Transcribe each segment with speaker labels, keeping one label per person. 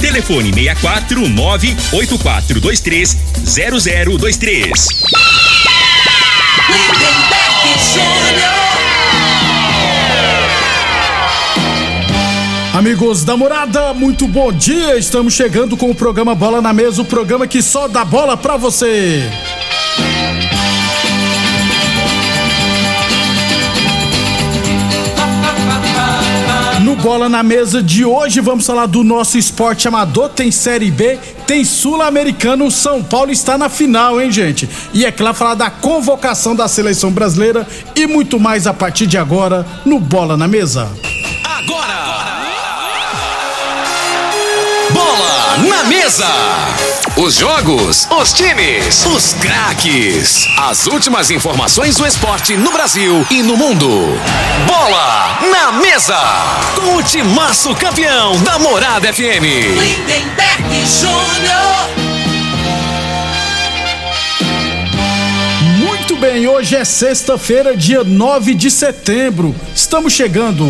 Speaker 1: Telefone 64 98423 0023. Lindenberg Júnior.
Speaker 2: Amigos da morada, muito bom dia. Estamos chegando com o programa Bola na Mesa o programa que só dá bola pra você. Bola na Mesa de hoje vamos falar do nosso esporte amador. Tem Série B, tem Sul-Americano. São Paulo está na final, hein, gente? E é claro, falar da convocação da seleção brasileira e muito mais a partir de agora no Bola na Mesa.
Speaker 3: Agora! Bola na mesa. Os jogos, os times, os craques. As últimas informações do esporte no Brasil e no mundo. Bola na mesa. Com o timaço campeão da Morada FM. Lindenberg Júnior.
Speaker 2: Muito bem, hoje é sexta-feira, dia 9 de setembro. Estamos chegando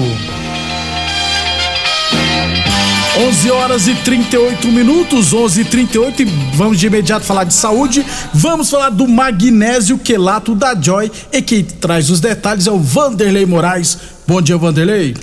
Speaker 2: 11 horas e 38 minutos, 11 e 38 e vamos de imediato falar de saúde. Vamos falar do magnésio quelato da Joy e quem traz os detalhes é o Vanderlei Moraes. Bom dia, Vanderlei.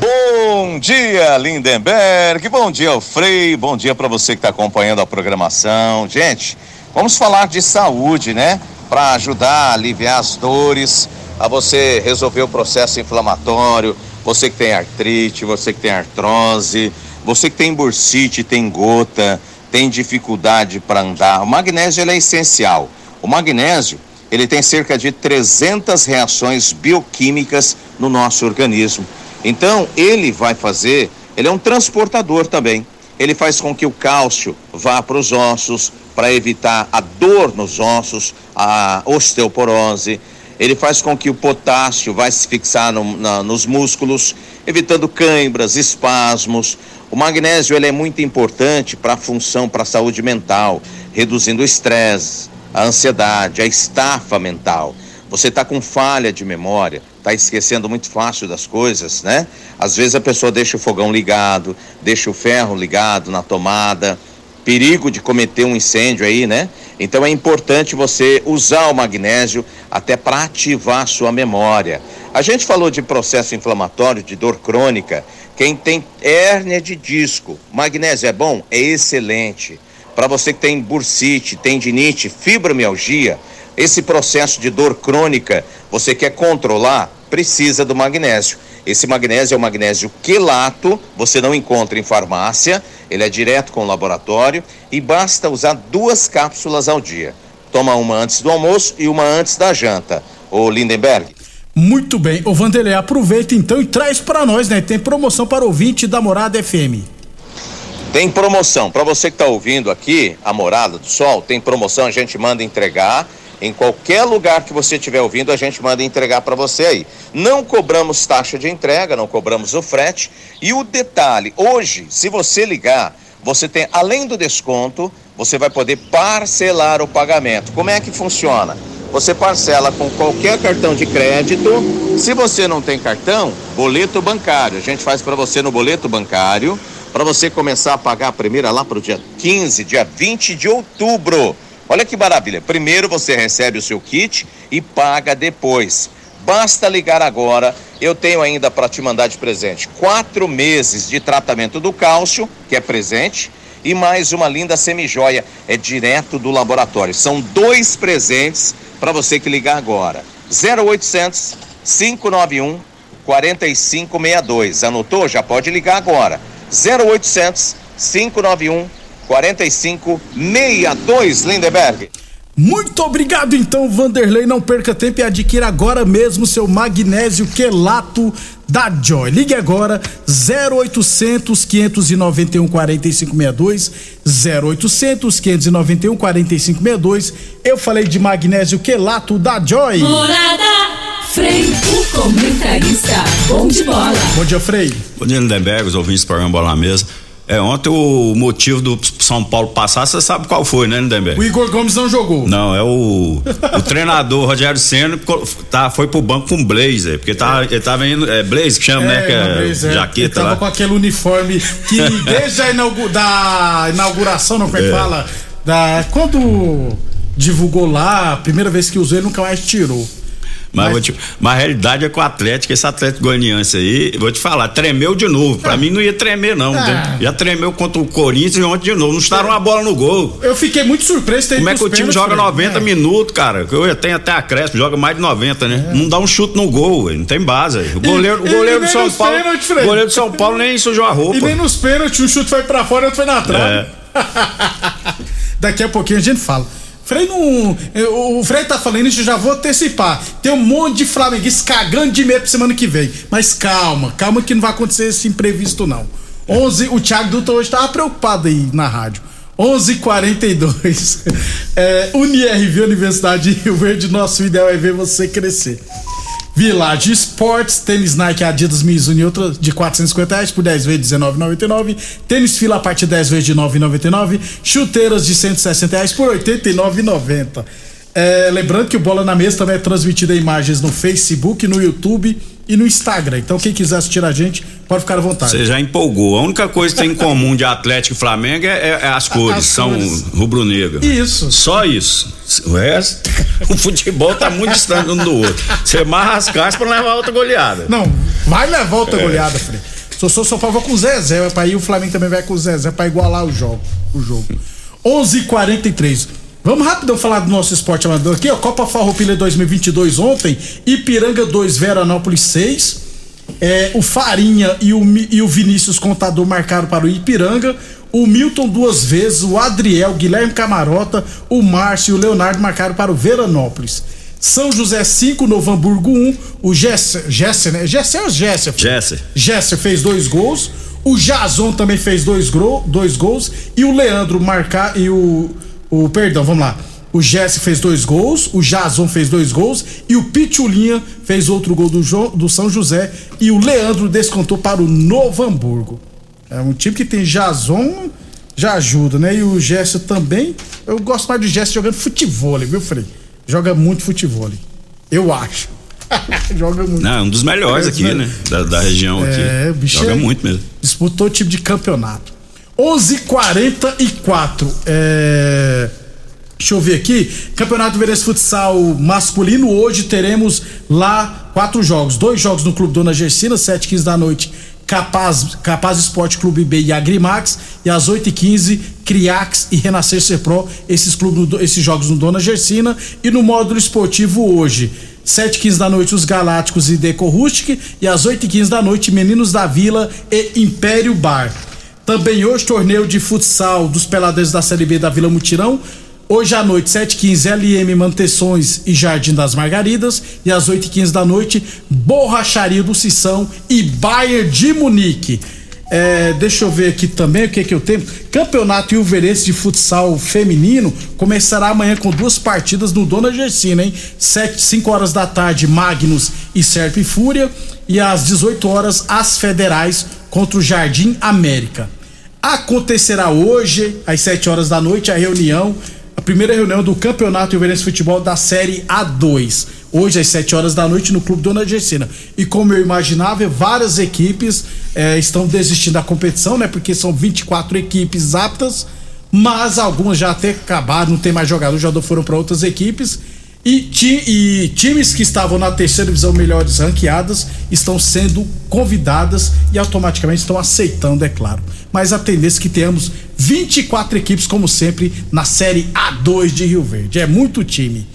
Speaker 4: Bom dia, Lindenberg. Bom dia, Frei. Bom dia para você que está acompanhando a programação. Gente, vamos falar de saúde, né? Para ajudar a aliviar as dores, a você resolver o processo inflamatório, você que tem artrite, você que tem artrose, você que tem bursite, tem gota, tem dificuldade para andar. O magnésio é essencial. O magnésio ele tem cerca de 300 reações bioquímicas no nosso organismo. Então ele vai fazer, ele é um transportador também. Ele faz com que o cálcio vá para os ossos para evitar a dor nos ossos, a osteoporose ele faz com que o potássio vai se fixar no, na, nos músculos, evitando câimbras, espasmos. O magnésio ele é muito importante para a função, para a saúde mental, reduzindo o estresse, a ansiedade, a estafa mental. Você está com falha de memória, está esquecendo muito fácil das coisas, né? Às vezes a pessoa deixa o fogão ligado, deixa o ferro ligado na tomada, perigo de cometer um incêndio aí, né? Então é importante você usar o magnésio até para ativar sua memória. A gente falou de processo inflamatório, de dor crônica. Quem tem hérnia de disco, magnésio é bom? É excelente. Para você que tem bursite, tendinite, fibromialgia, esse processo de dor crônica, você quer controlar, precisa do magnésio. Esse magnésio é o magnésio quelato, você não encontra em farmácia, ele é direto com o laboratório e basta usar duas cápsulas ao dia. Toma uma antes do almoço e uma antes da janta. O Lindenberg.
Speaker 2: Muito bem. Ô Vanderlei, aproveita então e traz para nós, né? Tem promoção para ouvinte da Morada FM.
Speaker 4: Tem promoção. Para você que está ouvindo aqui, a Morada do Sol, tem promoção, a gente manda entregar em qualquer lugar que você estiver ouvindo, a gente manda entregar para você aí. Não cobramos taxa de entrega, não cobramos o frete. E o detalhe, hoje, se você ligar, você tem, além do desconto, você vai poder parcelar o pagamento. Como é que funciona? Você parcela com qualquer cartão de crédito. Se você não tem cartão, boleto bancário. A gente faz para você no boleto bancário, para você começar a pagar a primeira lá para o dia 15, dia 20 de outubro. Olha que maravilha. Primeiro você recebe o seu kit e paga depois. Basta ligar agora. Eu tenho ainda para te mandar de presente quatro meses de tratamento do cálcio, que é presente, e mais uma linda semijoia. É direto do laboratório. São dois presentes para você que ligar agora. 0800 591 4562. Anotou? Já pode ligar agora. 0800 591 4562 Lindeberg.
Speaker 2: Muito obrigado então, Vanderlei. Não perca tempo e adquira agora mesmo seu magnésio quelato da Joy. Ligue agora 0800 591 4562 0800 591 4562. Eu falei de magnésio quelato da Joy.
Speaker 5: Morada Frei, o comentarista, bom de bola.
Speaker 2: Bom dia, Frei.
Speaker 6: Bom dia, Lindenberg, os ouvintes do programa Bola na Mesa. É, ontem o motivo do São Paulo passar, você sabe qual foi, né, Lindenberg?
Speaker 2: O Igor Gomes não jogou.
Speaker 6: Não, é o, o treinador Rogério Senna tá, foi pro banco com Blazer, porque tá, ele tava indo, é Blazer que chama, é, né, que é,
Speaker 2: Blazer,
Speaker 6: jaqueta
Speaker 2: ele tava
Speaker 6: lá.
Speaker 2: com aquele uniforme que desde a inaugu da inauguração, não é que fala, da, quando divulgou lá, a primeira vez que usou ele nunca mais tirou.
Speaker 6: Mas, mas, te, mas, a realidade é que o Atlético, esse Atlético Goianiense aí, vou te falar, tremeu de novo. Pra é. mim não ia tremer, não. É. Já tremeu contra o Corinthians e ontem de novo. Não estaram uma bola no gol.
Speaker 2: Eu fiquei muito surpreso.
Speaker 6: Como é que o time joga 90 é. minutos, cara? Eu tenho até a Crespo, joga mais de 90, né? Não dá um chute no gol, não tem base. O goleiro, o goleiro do São Paulo. Pênalti, o goleiro do São Paulo nem sujou a roupa.
Speaker 2: E nem nos pênaltis, um chute foi pra fora e outro foi na trave. Daqui a pouquinho a gente fala. Frei não. O Frei tá falando isso, eu já vou antecipar. Tem um monte de flamenguistas cagando de medo pra semana que vem. Mas calma, calma que não vai acontecer esse imprevisto, não. 11, o Thiago Dutra hoje tava preocupado aí na rádio. 11:42. É, UniRV Universidade de Rio Verde, nosso ideal é ver você crescer. Village Sports, tênis Nike, Adidas, Mizuno e outras de 450 reais por 10 vezes de 19,99. Tênis fila a partir de 10 vezes de 9,99. Chuteiras de 160 reais por 89,90. É, lembrando que o Bola na Mesa também é transmitido em imagens no Facebook, no YouTube e no Instagram. Então, quem quiser assistir a gente, pode ficar à vontade.
Speaker 6: Você já empolgou. A única coisa que tem em comum de Atlético e Flamengo é, é as cores, as são rubro-negro.
Speaker 2: Isso.
Speaker 6: Só isso. O resto, o futebol tá muito distante um do outro. Você marra as caras pra levar outra goleada.
Speaker 2: Não, vai levar outra é. goleada, Frei. Sou Sou São Paulo com o Zezé, vai pra ir, o Flamengo também vai com o Zezé pra igualar o jogo. O jogo. 11:43 Vamos rapidão falar do nosso esporte amador aqui, ó. Copa Farroupilha 2022 ontem, Ipiranga 2, Veranópolis 6. É, o Farinha e o, e o Vinícius Contador marcaram para o Ipiranga. O Milton duas vezes, o Adriel, Guilherme Camarota, o Márcio e o Leonardo marcaram para o Veranópolis. São José 5, Novo Hamburgo 1. Um, o Gesser, Gesser, né? Gesser ou Gesser?
Speaker 6: Gesser.
Speaker 2: Gesser fez dois gols. O Jason também fez dois, gro, dois gols. E o Leandro marcar e o o perdão, vamos lá. O Jesse fez dois gols, o Jason fez dois gols e o Pitulinha fez outro gol do, jo, do São José e o Leandro descontou para o Novo Hamburgo. É um time que tem Jason, já ajuda, né? E o Jesse também. Eu gosto mais do Jesse jogando futebol, viu, Frei? Joga muito futebol. Eu acho.
Speaker 6: Joga muito. Não, um dos melhores é, aqui, né? Da, da região é, aqui. Joga é, muito mesmo.
Speaker 2: Disputou o tipo de campeonato. 11:44 é Deixa eu ver aqui. Campeonato Verense Futsal masculino. Hoje teremos lá quatro jogos. Dois jogos no Clube Dona Gersina, 7 15 da noite. Capaz, Capaz Esporte Clube B e Agrimax. E às 8 15 Criax e Renascer Ser Pro. Esses, clubes, esses jogos no Dona Gersina. E no módulo esportivo hoje. 7 15 da noite, os Galácticos e Deco Rustic. E às 8 15 da noite, Meninos da Vila e Império Bar. Também hoje, torneio de futsal dos peladeiros da Série B da Vila Mutirão. Hoje à noite, 7h15, LM Manteções e Jardim das Margaridas. E às 8h15 da noite, Borracharia do Sissão e Bayern de Munique. É, deixa eu ver aqui também o que que eu tenho. Campeonato Ilverense de Futsal Feminino começará amanhã com duas partidas no Dona Gersina, hein? 7, 5 horas da tarde, Magnus e Serp e Fúria. E às 18 horas, as Federais contra o Jardim América. Acontecerá hoje, às 7 horas da noite, a reunião, a primeira reunião do Campeonato de Futebol da Série A2. Hoje, às 7 horas da noite, no Clube Dona Gersina. E como eu imaginava, várias equipes eh, estão desistindo da competição, né? Porque são 24 equipes aptas, mas algumas já até acabaram, não tem mais jogador, já foram para outras equipes. E, ti, e, times que estavam na terceira divisão melhores ranqueadas estão sendo convidadas e automaticamente estão aceitando, é claro. Mas a tendência é que tenhamos 24 equipes, como sempre, na Série A2 de Rio Verde. É muito time.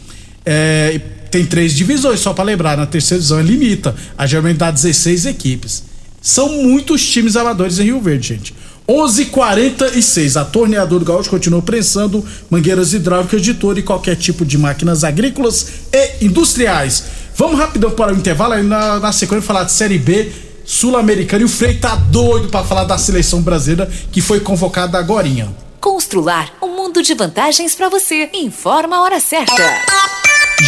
Speaker 2: É, tem três divisões, só para lembrar, na terceira divisão é limita. A geralmente dá 16 equipes. São muitos times amadores em Rio Verde, gente. 11:46. A torneadora Gaúcho continua prensando mangueiras hidráulicas de todo e qualquer tipo de máquinas agrícolas e industriais. Vamos rapidão para o intervalo aí na, na sequência falar de Série B sul-americana e o Frei tá doido para falar da seleção brasileira que foi convocada agorinha.
Speaker 7: Constrular um mundo de vantagens para você. Informa a hora certa.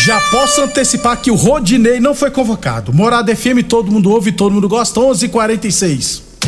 Speaker 2: Já posso antecipar que o Rodinei não foi convocado. Morada FM, todo mundo ouve, todo mundo gosta. 11:46.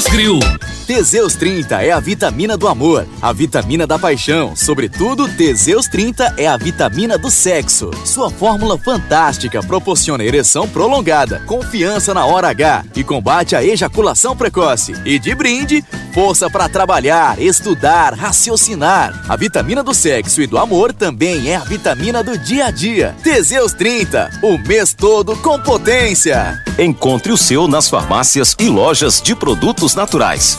Speaker 8: Thomas Grill.
Speaker 9: Teseus 30 é a vitamina do amor, a vitamina da paixão. Sobretudo, Teseus 30 é a vitamina do sexo. Sua fórmula fantástica proporciona ereção prolongada, confiança na hora H e combate a ejaculação precoce. E de brinde, força para trabalhar, estudar, raciocinar. A vitamina do sexo e do amor também é a vitamina do dia a dia. Teseus 30, o mês todo com potência.
Speaker 3: Encontre o seu nas farmácias e lojas de produtos naturais.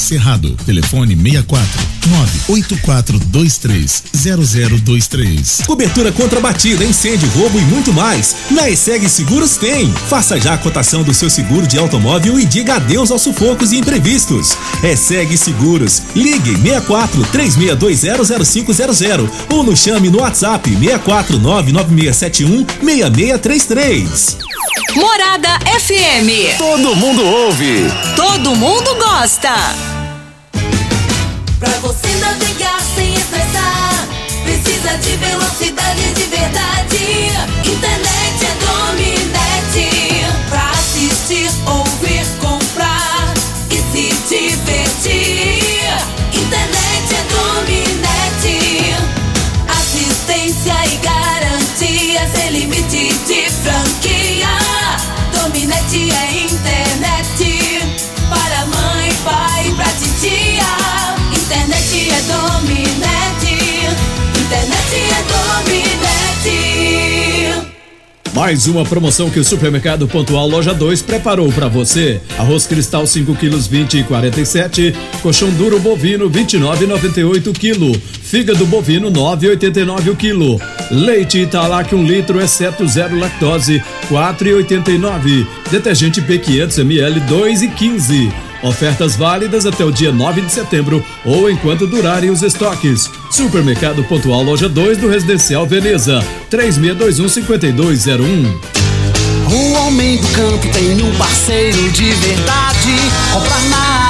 Speaker 10: Cerrado. Telefone 64 98423 0023.
Speaker 11: Cobertura contra batida, incêndio, roubo e muito mais. Na ESEG Seguros tem. Faça já a cotação do seu seguro de automóvel e diga adeus aos sufocos e imprevistos. ESEG Seguros. Ligue 64 36200500 ou nos chame no WhatsApp 64 99671 6633.
Speaker 7: Morada FM.
Speaker 3: Todo mundo ouve.
Speaker 7: Todo mundo gosta.
Speaker 5: Pra você navegar sem estressar,
Speaker 12: Mais uma promoção que o Supermercado Pontual Loja 2 preparou para você. Arroz cristal 5 quilos 20 e 47, colchão duro bovino 29,98 quilo, fígado bovino 9,89 o quilo, leite Italac 1 um litro exceto zero lactose 4,89, detergente P 500 ml 2,15. Ofertas válidas até o dia 9 de setembro ou enquanto durarem os estoques. Supermercado Pontual Loja 2 do Residencial Veneza. 3621 5201.
Speaker 13: O homem do campo tem um parceiro de verdade. Comprar na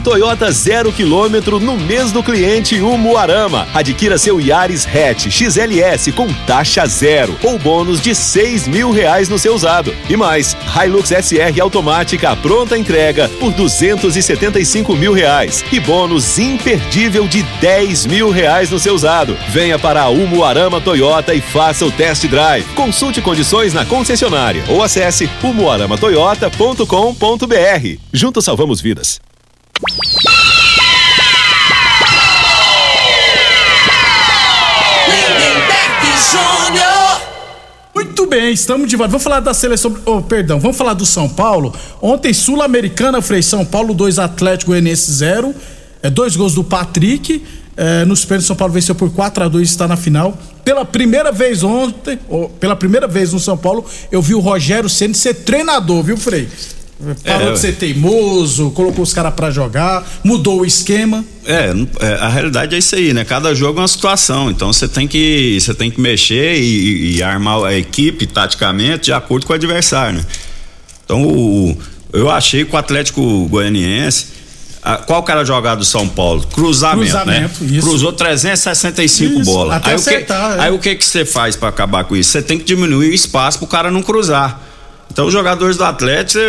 Speaker 14: Toyota zero quilômetro no mês do cliente Umuarama. Adquira seu Yaris Hatch XLS com taxa zero ou bônus de seis mil reais no seu usado. E mais, Hilux SR automática pronta entrega por duzentos e setenta e cinco mil reais e bônus imperdível de dez mil reais no seu usado. Venha para a Umuarama Toyota e faça o test drive. Consulte condições na concessionária ou acesse umuaramatoyota.com.br. Juntos salvamos vidas.
Speaker 2: Muito bem, estamos de volta. Vamos falar da seleção. Oh, perdão, vamos falar do São Paulo. Ontem, Sul-Americana, Frei São Paulo 2, Atlético Goianiense 0. É, dois gols do Patrick. É, nos pênaltis, São Paulo venceu por 4 a 2 está na final. Pela primeira vez ontem, ou, pela primeira vez no São Paulo, eu vi o Rogério Ceni ser treinador, viu, Frei? Parou
Speaker 6: É,
Speaker 2: de ser teimoso, colocou os caras pra jogar, mudou o esquema.
Speaker 6: É, é, a realidade é isso aí, né? Cada jogo é uma situação, então você tem que você tem que mexer e, e armar a equipe taticamente de acordo com o adversário, né? Então o- eu achei que o Atlético Goianiense a- qual que era a jogada do São Paulo? Cruzamento,
Speaker 2: Cruzamento,
Speaker 6: né?
Speaker 2: isso.
Speaker 6: Cruzou 365
Speaker 2: Isso,
Speaker 6: bolas.
Speaker 2: até
Speaker 6: aí, o que,
Speaker 2: é.
Speaker 6: aí o que que você faz pra acabar com isso? Você tem que diminuir o espaço pro cara não cruzar. Então os jogadores do Atlético,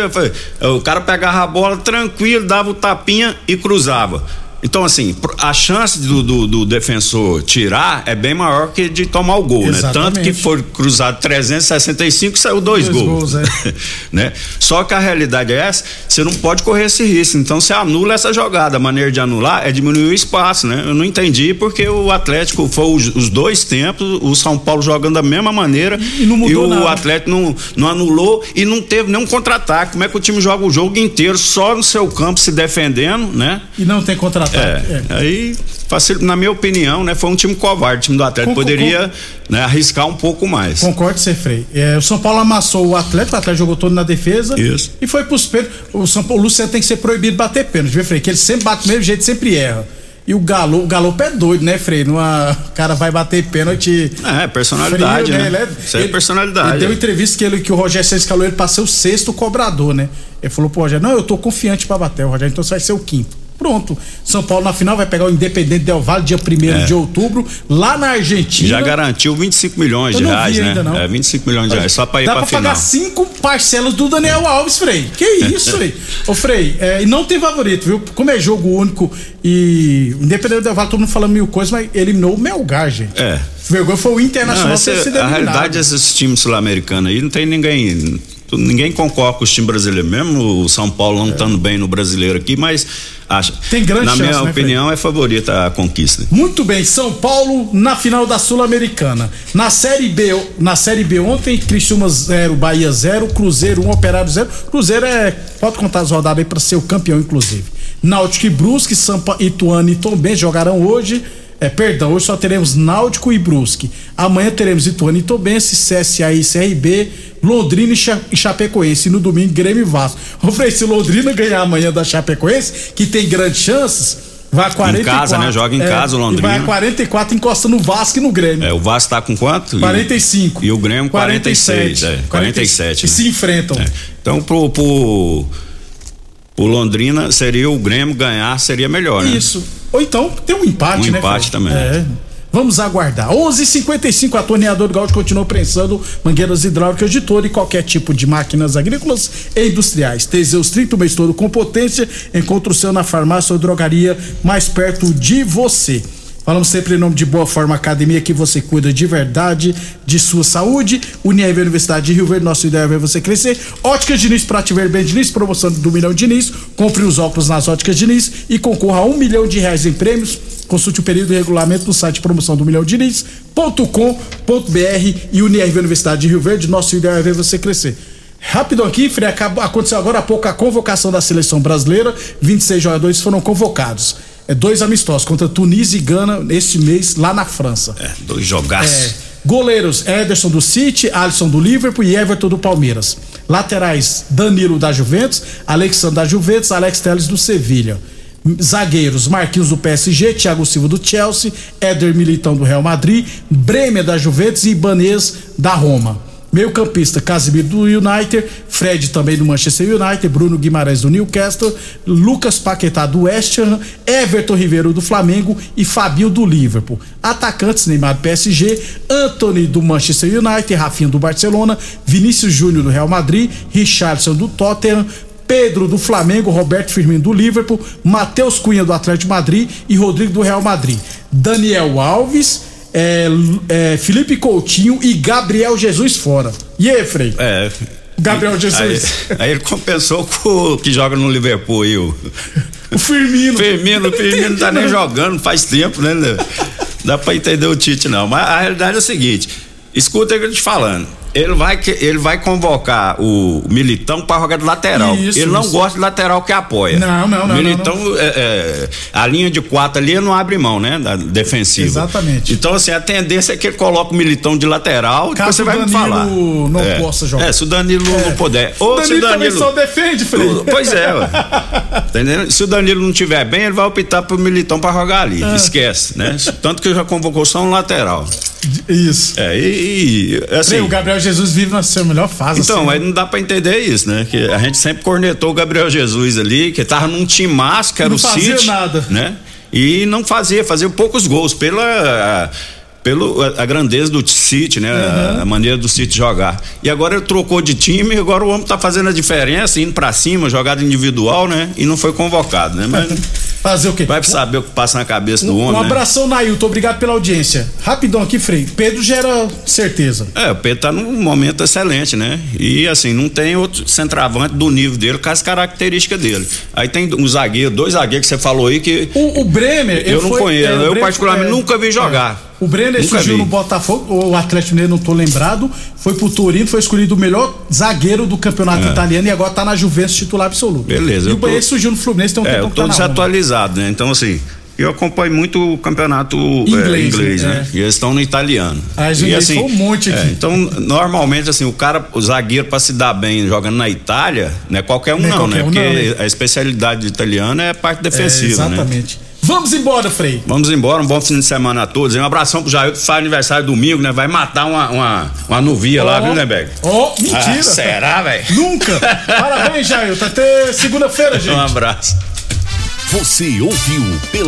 Speaker 6: o cara pegava a bola tranquilo, dava o tapinha e cruzava. Então, assim, a chance do, do- do defensor tirar é bem maior que de tomar o gol, né? Tanto
Speaker 2: Exatamente.
Speaker 6: que foi cruzado 365 e saiu dois,
Speaker 2: Dois
Speaker 6: gols.
Speaker 2: gols, é.
Speaker 6: né? Só que a realidade é essa, você não pode correr esse risco. Então você anula essa jogada. A maneira de anular é diminuir o espaço, né? Eu não entendi porque o Atlético foi os, os dois tempos, o São Paulo jogando da mesma maneira e,
Speaker 2: mudou
Speaker 6: o
Speaker 2: nada.
Speaker 6: Atlético não, não anulou e não teve nenhum contra-ataque. Como é que o time joga o jogo inteiro só no seu campo se defendendo, né?
Speaker 2: E não tem contra-ataque.
Speaker 6: É,
Speaker 2: É.
Speaker 6: aí, facil- na minha opinião, né, foi um time covarde. O time do Atlético
Speaker 2: Com- com-
Speaker 6: poderia né, arriscar um pouco mais.
Speaker 2: Concordo, ser Frei. É, o São Paulo amassou o Atlético, o Atlético jogou todo na defesa.
Speaker 6: Isso.
Speaker 2: E foi pros pênaltis. O São Paulo, o Luciano tem que ser proibido de bater pênalti, viu, Frei? Que ele sempre bate do mesmo jeito, sempre erra. E o Galo, o Galo é doido, né, Frei? Numa, o cara vai bater pênalti.
Speaker 6: É, personalidade,
Speaker 2: frio,
Speaker 6: né?
Speaker 2: Ele é-
Speaker 6: Isso aí é
Speaker 2: ele-
Speaker 6: personalidade.
Speaker 2: Ele deu entrevista que, ele, que o Rogério Santos escalou ele ser o sexto cobrador, né? Ele falou pro Rogério: Não, eu tô confiante pra bater. O Rogério, então você vai ser o quinto. Pronto. São Paulo na final vai pegar o Independente Del Valle dia 1
Speaker 6: É.
Speaker 2: de outubro, lá na Argentina.
Speaker 6: Já garantiu 25 milhões
Speaker 2: Eu
Speaker 6: de reais, né?
Speaker 2: ainda, não.
Speaker 6: É, 25 milhões de reais, só pra ir
Speaker 2: Dá
Speaker 6: pra,
Speaker 2: pra
Speaker 6: final.
Speaker 2: pagar cinco parcelas do Daniel Alves, Frei. Que isso, Frei? Ô, Frei, é, e não tem favorito, viu? Como é jogo único e independente do Vale, todo mundo falando mil coisas, mas eliminou o Melgar, gente.
Speaker 6: É.
Speaker 2: Vergonha foi o Internacional
Speaker 6: Não, essa-
Speaker 2: sido
Speaker 6: a realidade desses times sul-americanos aí não tem ninguém. Ninguém concorda com os times brasileiros, mesmo o São Paulo não estando bem no brasileiro aqui, mas acha.
Speaker 2: É. Tem grande
Speaker 6: Na
Speaker 2: chance,
Speaker 6: minha
Speaker 2: né,
Speaker 6: opinião, é favorita a conquista.
Speaker 2: Muito bem, São Paulo na final da Sul-Americana. Na Série B, na Série B ontem, Criciúma 0, Bahia 0, Cruzeiro 1, Operário 0. Cruzeiro é, pode contar as rodadas aí pra ser o campeão inclusive. Náutico e Brusque, Sampa, Ituano e Tombense jogarão hoje. É, perdão, hoje só teremos Náutico e Brusque. Amanhã teremos Ituano e Tombense, CSA e CRB, Londrina e, Cha e Chapecoense. E no domingo, Grêmio e Vasco. Ô, Frei, se Londrina ganhar amanhã da Chapecoense, que tem grandes chances, vai a 44.
Speaker 6: casa, né? Joga em casa o Londrina.
Speaker 2: Vai a 44, encosta no Vasco e no Grêmio.
Speaker 6: É, o Vasco tá com quanto?
Speaker 2: 45.
Speaker 6: E o Grêmio 46.
Speaker 2: 47.
Speaker 6: é, 47.
Speaker 2: E se enfrentam.
Speaker 6: É. Então, pro, pro, pro Londrina, seria o Grêmio ganhar, seria melhor, né?
Speaker 2: Isso. Ou então tem um empate,
Speaker 6: Um
Speaker 2: né?
Speaker 6: empate também.
Speaker 2: É. Vamos aguardar. 11:55 a torneadora Gaúcho continuou prensando mangueiras hidráulicas de todo e qualquer tipo de máquinas agrícolas e industriais. Teseus 30 o mês todo com potência. Encontre o seu na farmácia ou drogaria mais perto de você. Falamos sempre em nome de Boa Forma Academia, que você cuida de verdade de sua saúde. Unirv Universidade de Rio Verde, nossa ideia é ver você crescer. Óticas Diniz, para te ver bem Diniz, promoção do Milhão Diniz. Compre os óculos nas Óticas Diniz e concorra a um milhão de reais em prêmios. Consulte o período e regulamento no site promoção do milhão Diniz.com.br e Unirv Universidade de Rio Verde, nosso ideal é ver você crescer. Rápido aqui, Frei, aconteceu agora há pouco a convocação da seleção brasileira. 26 jogadores foram convocados. É dois amistosos contra Tunísia e Gana este mês lá na França.
Speaker 6: É, dois jogaços.
Speaker 2: É, goleiros Ederson do City, Alisson do Liverpool e Everton do Palmeiras. Laterais Danilo da Juventus, Alexandre da Juventus, Alex Telles do Sevilha. Zagueiros Marquinhos do PSG, Thiago Silva do Chelsea, Éder Militão do Real Madrid, Bremer da Juventus e Ibanez da Roma. Meio campista, Casimiro do United, Fred também do Manchester United, Bruno Guimarães do Newcastle, Lucas Paquetá do West Ham, Everton Ribeiro do Flamengo e Fabio do Liverpool. Atacantes, Neymar do PSG, Anthony do Manchester United, Rafinha do Barcelona, Vinícius Júnior do Real Madrid, Richardson do Tottenham, Pedro do Flamengo, Roberto Firmino do Liverpool, Matheus Cunha do Atlético Madrid e Rodrigo do Real Madrid. Daniel Alves, é, é, Felipe Coutinho e Gabriel Jesus fora. E aí, Frei?
Speaker 6: É.
Speaker 2: Gabriel Jesus.
Speaker 6: Aí, aí, ele compensou com o que joga no Liverpool aí, o.
Speaker 2: O Firmino.
Speaker 6: Firmino, o Firmino não tá nem jogando faz tempo, né? Dá pra entender o Tite, não. Mas a realidade é o seguinte: escuta o que eu tô te falando ele vai, ele vai convocar o Militão para jogar de lateral. Isso, ele não isso. gosta de lateral que apoia.
Speaker 2: Não, não, não.
Speaker 6: Militão,
Speaker 2: não, não.
Speaker 6: É, é, a linha de quatro ali não abre mão, né? Da defensiva.
Speaker 2: Exatamente.
Speaker 6: Então, assim, a tendência é que ele coloque o Militão de lateral
Speaker 2: Caso
Speaker 6: você vai
Speaker 2: Danilo
Speaker 6: me falar.
Speaker 2: não
Speaker 6: é.
Speaker 2: possa jogar.
Speaker 6: É, se o Danilo é. não puder. Ou
Speaker 2: o Danilo,
Speaker 6: se o Danilo
Speaker 2: também só defende, Frei.
Speaker 6: Pois é, ué. Entendeu? Se o Danilo não tiver bem, ele vai optar pro Militão para jogar ali.
Speaker 2: É.
Speaker 6: Esquece, né? Tanto que já convocou só um lateral.
Speaker 2: Isso.
Speaker 6: É, e, e assim.
Speaker 2: O Gabriel Jesus vive na sua melhor fase.
Speaker 6: Então,
Speaker 2: assim,
Speaker 6: aí não dá pra entender isso, né? Que a gente sempre cornetou o Gabriel Jesus ali, que tava num time massa, que era
Speaker 2: não
Speaker 6: o
Speaker 2: fazia
Speaker 6: City,
Speaker 2: nada.
Speaker 6: né? E não fazia, fazia poucos gols pela pelo a, a grandeza do City, né?
Speaker 2: Uhum.
Speaker 6: A, a, maneira do City jogar. E agora ele trocou de time, e agora o homem tá fazendo a diferença, indo para cima, jogada individual, né? E não foi convocado, né? Mas
Speaker 2: Fazer o quê?
Speaker 6: vai saber o que passa na cabeça do
Speaker 2: Um,
Speaker 6: homem.
Speaker 2: um
Speaker 6: né?
Speaker 2: abração, Nailton. Obrigado pela audiência. Rapidão aqui, Frei. Pedro gera certeza.
Speaker 6: É, o Pedro tá num momento excelente, né? E assim, não tem outro centroavante do nível dele com as características dele. Aí tem um zagueiro, dois zagueiros que você falou aí que.
Speaker 2: O, o Bremer.
Speaker 6: Eu
Speaker 2: ele
Speaker 6: não
Speaker 2: foi-
Speaker 6: conheço,
Speaker 2: é,
Speaker 6: eu
Speaker 2: Bremer-
Speaker 6: particularmente
Speaker 2: é,
Speaker 6: nunca vi jogar.
Speaker 2: O Brenner
Speaker 6: Nunca
Speaker 2: surgiu
Speaker 6: vi.
Speaker 2: no Botafogo, o Atlético Mineiro não tô lembrado, foi pro Torino, foi escolhido o melhor zagueiro do campeonato
Speaker 6: É.
Speaker 2: italiano e agora tá na Juventus titular absoluto.
Speaker 6: Beleza,
Speaker 2: E o
Speaker 6: tô-
Speaker 2: Banheiro surgiu no Fluminense, tem um
Speaker 6: É,
Speaker 2: tempo
Speaker 6: eu
Speaker 2: que
Speaker 6: tô
Speaker 2: tá na Roma.
Speaker 6: desatualizado, né? Então, assim, eu acompanho muito o campeonato é,
Speaker 2: Inglês,
Speaker 6: inglês,
Speaker 2: né?
Speaker 6: né? E eles estão no italiano.
Speaker 2: Ah,
Speaker 6: E,
Speaker 2: foi um monte aqui.
Speaker 6: é, então, normalmente, assim, o cara, o zagueiro pra se dar bem jogando na Itália, não é qualquer um
Speaker 2: Não é
Speaker 6: não,
Speaker 2: qualquer
Speaker 6: né?
Speaker 2: um
Speaker 6: Porque
Speaker 2: não, né?
Speaker 6: a especialidade do italiano é a parte
Speaker 2: É,
Speaker 6: defensiva, né?
Speaker 2: exatamente. Vamos embora, Frei.
Speaker 6: Vamos embora, um bom fim de semana a todos. Um abração pro Jair, que faz aniversário domingo, né? Vai matar uma, uma, uma nuvia lá,
Speaker 2: Ó.
Speaker 6: viu, Neberg?
Speaker 2: Ó, mentira.
Speaker 6: Ah, será, velho?
Speaker 2: Nunca. Parabéns, Jair. Tá até segunda-feira, gente.
Speaker 6: Um abraço.
Speaker 15: Você ouviu pela